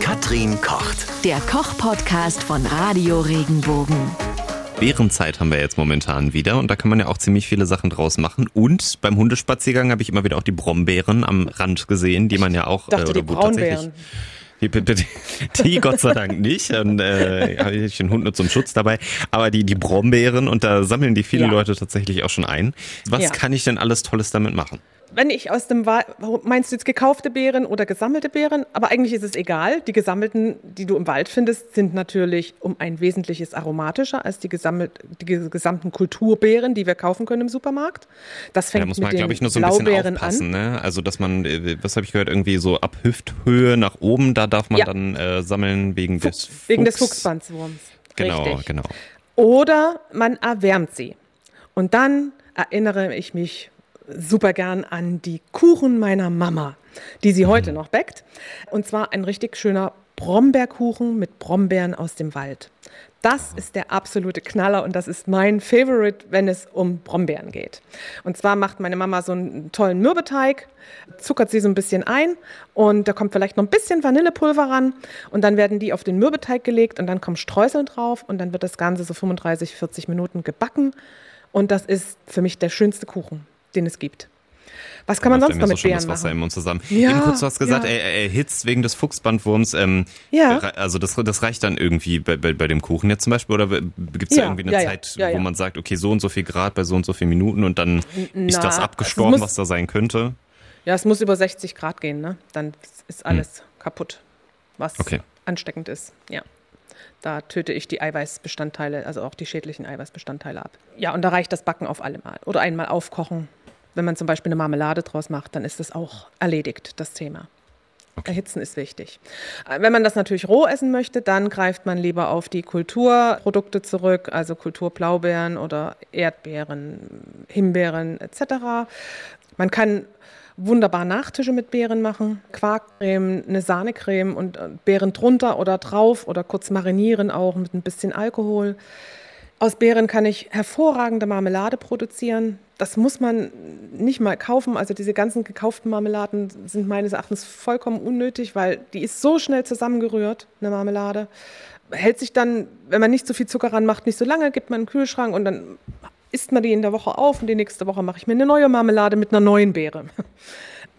Katrin kocht. Der Koch-Podcast von Radio Regenbogen. Beerenzeit haben wir jetzt momentan wieder und da kann man ja auch ziemlich viele Sachen draus machen. Und beim Hundespaziergang habe ich immer wieder auch die Brombeeren am Rand gesehen, die man ja auch Ich dachte, äh, die wo Braunbeeren. Die, die, die, die Gott sei Dank nicht. Und äh, habe ich den Hund nur zum Schutz dabei. Aber die, die Brombeeren und da sammeln die viele Ja. Leute tatsächlich auch schon ein. Was Ja. kann ich denn alles Tolles damit machen? Wenn ich aus dem Wald, meinst du jetzt gekaufte Beeren oder gesammelte Beeren? Aber eigentlich ist es egal. Die gesammelten, die du im Wald findest, sind natürlich um ein wesentliches aromatischer als die, gesammelt, die ge- gesamten Kulturbeeren, die wir kaufen können im Supermarkt. Das fängt Da muss mit man, den glaube ich, nur so ein bisschen Blaubeeren aufpassen. an. Ne? Also, dass man, äh, was habe ich gehört, irgendwie so ab Hüfthöhe nach oben, da darf man Ja. dann äh, sammeln wegen des Fuchs. Wegen des Fuchsbandswurms. Genau, Richtig. genau. Oder man erwärmt sie. Und dann erinnere ich mich super gern an die Kuchen meiner Mama, die sie heute noch backt. Und zwar ein richtig schöner Brombeerkuchen mit Brombeeren aus dem Wald. Das ist der absolute Knaller und das ist mein Favorite, wenn es um Brombeeren geht. Und zwar macht meine Mama so einen tollen Mürbeteig, zuckert sie so ein bisschen ein und da kommt vielleicht noch ein bisschen Vanillepulver ran und dann werden die auf den Mürbeteig gelegt und dann kommen Streusel drauf und dann wird das Ganze so 35, 40 Minuten gebacken und das ist für mich der schönste Kuchen, den es gibt. Was kann man sonst noch so Beeren das Wasser im machen? Mund zusammen. Ja, Eben kurz, du hast gesagt, ja. er, er erhitzt wegen des Fuchsbandwurms. Ähm, Ja. Also das, das reicht dann irgendwie bei, bei, bei dem Kuchen jetzt zum Beispiel? Oder gibt es da Ja, irgendwie eine Zeit, wo man sagt, okay, so und so viel Grad bei so und so vielen Minuten und dann ist Na, das es abgestorben, muss- was da sein könnte? Ja, es muss über 60 Grad gehen, ne? Dann ist alles kaputt, was Hm. Okay. ansteckend ist. Ja. Da töte ich die Eiweißbestandteile, also auch die schädlichen Eiweißbestandteile ab. Ja, und da reicht das Backen auf allemal. Oder einmal aufkochen. Wenn man zum Beispiel eine Marmelade draus macht, dann ist das auch erledigt, das Thema. Erhitzen ist wichtig. Äh, Wenn man das natürlich roh essen möchte, dann greift man lieber auf die Kulturprodukte zurück, also Kulturblaubeeren oder Erdbeeren, Himbeeren etc. Man kann wunderbar Nachtische mit Beeren machen. Quarkcreme, eine Sahnecreme und äh, Beeren drunter oder drauf oder kurz marinieren auch mit ein bisschen Alkohol. Aus Beeren kann ich hervorragende Marmelade produzieren. Das muss man nicht mal kaufen. Also diese ganzen gekauften Marmeladen sind meines Erachtens vollkommen unnötig, weil die ist so schnell zusammengerührt, eine Marmelade. Hält sich dann, wenn man nicht so viel Zucker ranmacht, nicht so lange, gibt man in den Kühlschrank und dann isst man die in der Woche auf und die nächste Woche mache ich mir eine neue Marmelade mit einer neuen Beere.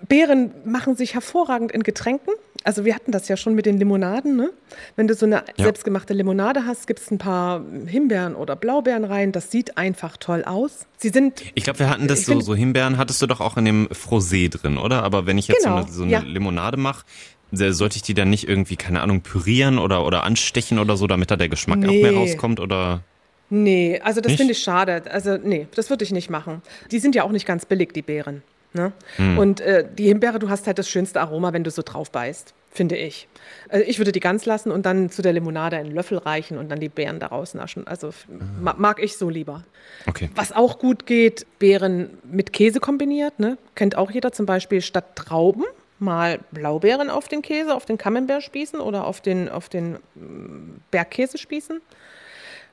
Beeren machen sich hervorragend in Getränken. Also wir hatten das ja schon mit den Limonaden. Ne? Wenn du so eine Ja. selbstgemachte Limonade hast, gibst ein paar Himbeeren oder Blaubeeren rein. Das sieht einfach toll aus. Sie sind Ich glaube, wir hatten das Ich so, find- so Himbeeren hattest du doch auch in dem Frosé drin, oder? Aber wenn ich jetzt Genau, so eine, so eine ja. Limonade mache, sollte ich die dann nicht irgendwie, keine Ahnung, pürieren oder, oder anstechen oder so, damit da der Geschmack auch mehr Nee. rauskommt? Oder Nee, also das finde ich schade. Also nee, das würde ich nicht machen. Die sind ja auch nicht ganz billig, die Beeren. Ne? Und äh, die Himbeere, du hast halt das schönste Aroma, wenn du so drauf beißt, finde ich. Also ich würde die ganz lassen und dann zu der Limonade einen Löffel reichen und dann die Beeren daraus naschen. Also f- ma mag ich so lieber. okay. Was auch gut geht, Beeren mit Käse kombiniert. Ne? Kennt auch jeder zum Beispiel statt Trauben mal Blaubeeren auf den Käse, auf den Camembert spießen oder auf den, auf den mm, Bergkäse spießen.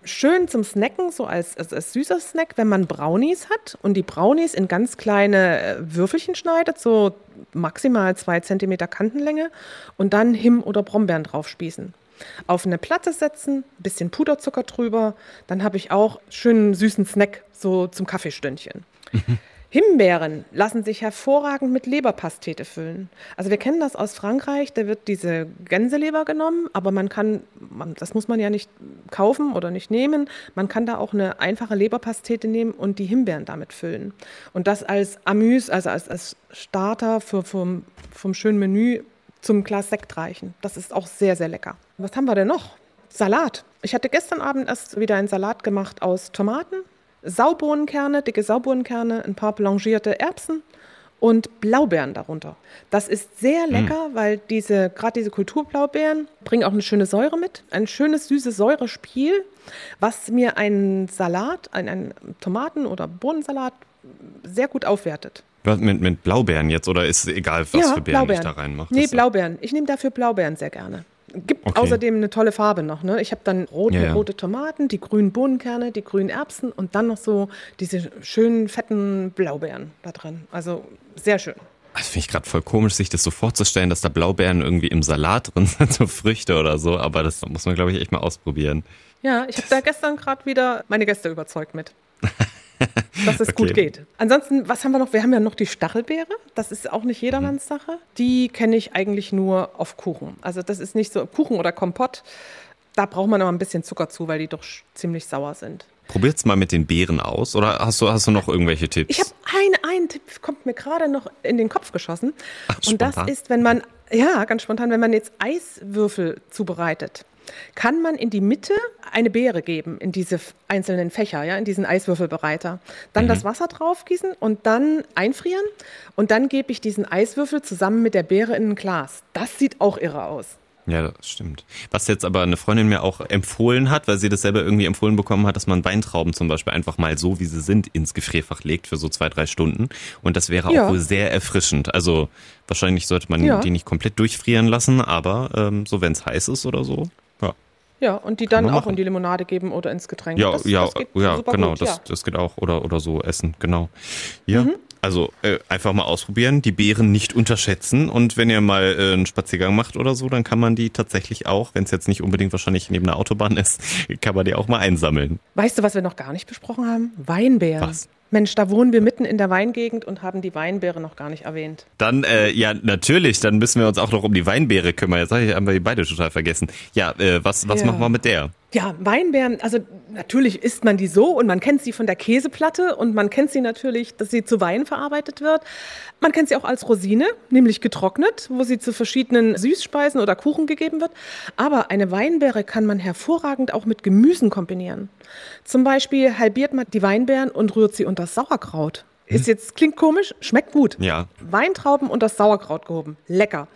Schön zum Snacken, so als, als, als süßer Snack, wenn man Brownies hat und die Brownies in ganz kleine äh, Würfelchen schneidet, so maximal zwei Zentimeter Kantenlänge und dann Him- oder Brombeeren drauf spießen. Auf eine Platte setzen, bisschen Puderzucker drüber, dann habe ich auch schönen süßen Snack, so zum Kaffeestündchen. Himbeeren lassen sich hervorragend mit Leberpastete füllen. Also wir kennen das aus Frankreich, da wird diese Gänseleber genommen, aber man kann, man, das muss man ja nicht kaufen oder nicht nehmen, man kann da auch eine einfache Leberpastete nehmen und die Himbeeren damit füllen. Und das als Amüs, also als, als Starter für, vom, vom schönen Menü zum Glas Sekt reichen. Das ist auch sehr, sehr lecker. Was haben wir denn noch? Salat. Ich hatte gestern Abend erst wieder einen Salat gemacht aus Tomaten, Saubohnenkerne, dicke Saubohnenkerne, ein paar blanchierte Erbsen und Blaubeeren darunter. Das ist sehr lecker, weil diese, gerade diese Kulturblaubeeren bringen auch eine schöne Säure mit, ein schönes süßes Säurespiel, was mir einen Salat, einen, einen Tomaten- oder Bohnensalat sehr gut aufwertet. Mit, mit Blaubeeren jetzt oder ist egal, was für Beeren ich da reinmache? Nee, Blaubeeren. Ich nehme dafür Blaubeeren sehr gerne. Gibt Okay. außerdem eine tolle Farbe noch. Ne? Ich habe dann rote, Ja, ja. rote Tomaten, die grünen Bohnenkerne, die grünen Erbsen und dann noch so diese schönen, fetten Blaubeeren da drin. Also sehr schön. Das finde ich gerade voll komisch, sich das so vorzustellen, dass da Blaubeeren irgendwie im Salat drin sind, so Früchte oder so. Aber das muss man, glaube ich, echt mal ausprobieren. Ja, ich habe da gestern gerade wieder meine Gäste überzeugt mit. dass es Okay. gut geht. Ansonsten, was haben wir noch? Wir haben ja noch die Stachelbeere. Das ist auch nicht jedermanns Sache. Die kenne ich eigentlich nur auf Kuchen. Also das ist nicht so Kuchen oder Kompott. Da braucht man aber ein bisschen Zucker zu, weil die doch ziemlich sauer sind. Probiert's mal mit den Beeren aus oder hast du, hast du noch irgendwelche Tipps? Ich habe einen, einen Tipp, kommt mir gerade noch in den Kopf geschossen. Ach, Und das ist, wenn man, ja, ganz spontan, wenn man jetzt Eiswürfel zubereitet, kann man in die Mitte eine Beere geben, in diese einzelnen Fächer, ja, in diesen Eiswürfelbereiter. Dann Mhm. das Wasser draufgießen und dann einfrieren. Und dann gebe ich diesen Eiswürfel zusammen mit der Beere in ein Glas. Das sieht auch irre aus. Ja, das stimmt. Was jetzt aber eine Freundin mir auch empfohlen hat, weil sie das selber irgendwie empfohlen bekommen hat, dass man Weintrauben zum Beispiel einfach mal so, wie sie sind, ins Gefrierfach legt für so zwei, drei Stunden. Und das wäre Ja. auch wohl sehr erfrischend. Also wahrscheinlich sollte man Ja. die nicht komplett durchfrieren lassen, aber ähm, so, wenn es heiß ist oder so. Ja, und die dann auch machen. in die Limonade geben oder ins Getränk. ja, das, ja, das ja genau, gut, das, ja. das geht auch. Oder, oder so essen, genau. Ja. Mhm. Also äh, einfach mal ausprobieren, die Beeren nicht unterschätzen und wenn ihr mal äh, einen Spaziergang macht oder so, dann kann man die tatsächlich auch, wenn es jetzt nicht unbedingt wahrscheinlich neben der Autobahn ist, kann man die auch mal einsammeln. Weißt du, was wir noch gar nicht besprochen haben? Weinbeeren. Was? Mensch, da wohnen wir mitten in der Weingegend und haben die Weinbeere noch gar nicht erwähnt. Dann, äh, ja, natürlich, dann müssen wir uns auch noch um die Weinbeere kümmern. Jetzt ich- haben wir die beide total vergessen. Ja, äh, was, was Ja. machen wir mit der? Ja, Weinbeeren, also natürlich isst man die so und man kennt sie von der Käseplatte und man kennt sie natürlich, dass sie zu Wein verarbeitet wird. Man kennt sie auch als Rosine, nämlich getrocknet, wo sie zu verschiedenen Süßspeisen oder Kuchen gegeben wird. Aber eine Weinbeere kann man hervorragend auch mit Gemüsen kombinieren. Zum Beispiel halbiert man die Weinbeeren und rührt sie unter Sauerkraut. Ist jetzt, klingt komisch, schmeckt gut. Ja. Weintrauben und das Sauerkraut gehoben. Lecker.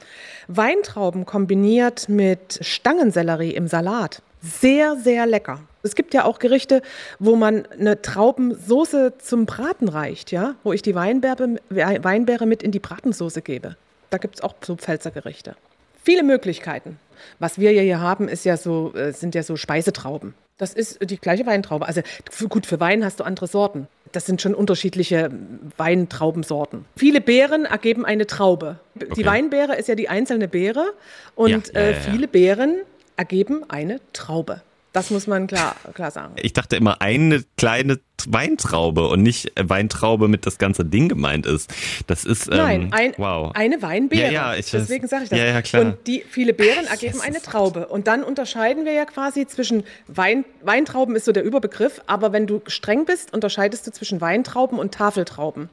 Weintrauben kombiniert mit Stangensellerie im Salat. Sehr, sehr lecker. Es gibt ja auch Gerichte, wo man eine Traubensoße zum Braten reicht, ja, wo ich die Weinbeere, Weinbeere mit in die Bratensoße gebe. Da gibt es auch so Pfälzer Gerichte. Viele Möglichkeiten. Was wir ja hier haben, ist ja so, äh, sind ja so Speisetrauben. Das ist die gleiche Weintraube. Also für, gut, für Wein hast du andere Sorten. Das sind schon unterschiedliche Weintraubensorten. Viele Beeren ergeben eine Traube. Die Okay. Weinbeere ist ja die einzelne Beere und Ja, ja, äh, ja, ja. viele Beeren ergeben eine Traube. Das muss man klar, klar sagen. Ich dachte immer, eine kleine Weintraube und nicht äh, Weintraube mit das ganze Ding gemeint ist. Das ist, ähm, Nein, ein, wow. eine Weinbeere. Ja, ja, ich. Deswegen sage ich das. Ja, ja, klar. Und die viele Beeren ergeben eine Traube. Und dann unterscheiden wir ja quasi zwischen Wein, Weintrauben ist so der Überbegriff, aber wenn du streng bist, unterscheidest du zwischen Weintrauben und Tafeltrauben.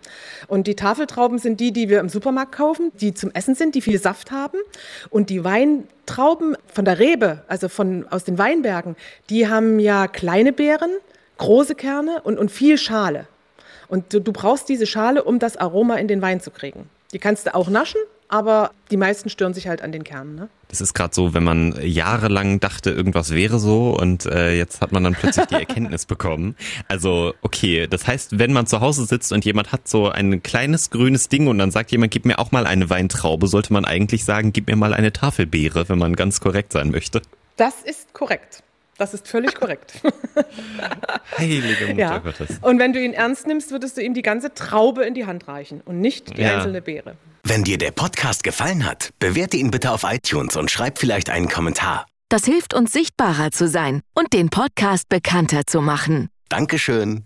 Und die Tafeltrauben sind die, die wir im Supermarkt kaufen, die zum Essen sind, die viel Saft haben. Und die Weintrauben von der Rebe, also von, aus den Weinbergen, die haben ja kleine Beeren, große Kerne und, und viel Schale. Und du, du brauchst diese Schale, um das Aroma in den Wein zu kriegen. Die kannst du auch naschen, aber die meisten stören sich halt an den Kernen. Ne? Das ist gerade so, wenn man jahrelang dachte, irgendwas wäre so und äh, jetzt hat man dann plötzlich die Erkenntnis bekommen. Also, okay, das heißt, wenn man zu Hause sitzt und jemand hat so ein kleines grünes Ding und dann sagt jemand, gib mir auch mal eine Weintraube, sollte man eigentlich sagen, gib mir mal eine Tafelbeere, wenn man ganz korrekt sein möchte. Das ist korrekt. Das ist völlig korrekt. Heilige Mutter ja. Gottes. Und wenn du ihn ernst nimmst, würdest du ihm die ganze Traube in die Hand reichen und nicht die Ja. einzelne Beere. Wenn dir der Podcast gefallen hat, bewerte ihn bitte auf iTunes und schreib vielleicht einen Kommentar. Das hilft uns sichtbarer zu sein und den Podcast bekannter zu machen. Dankeschön.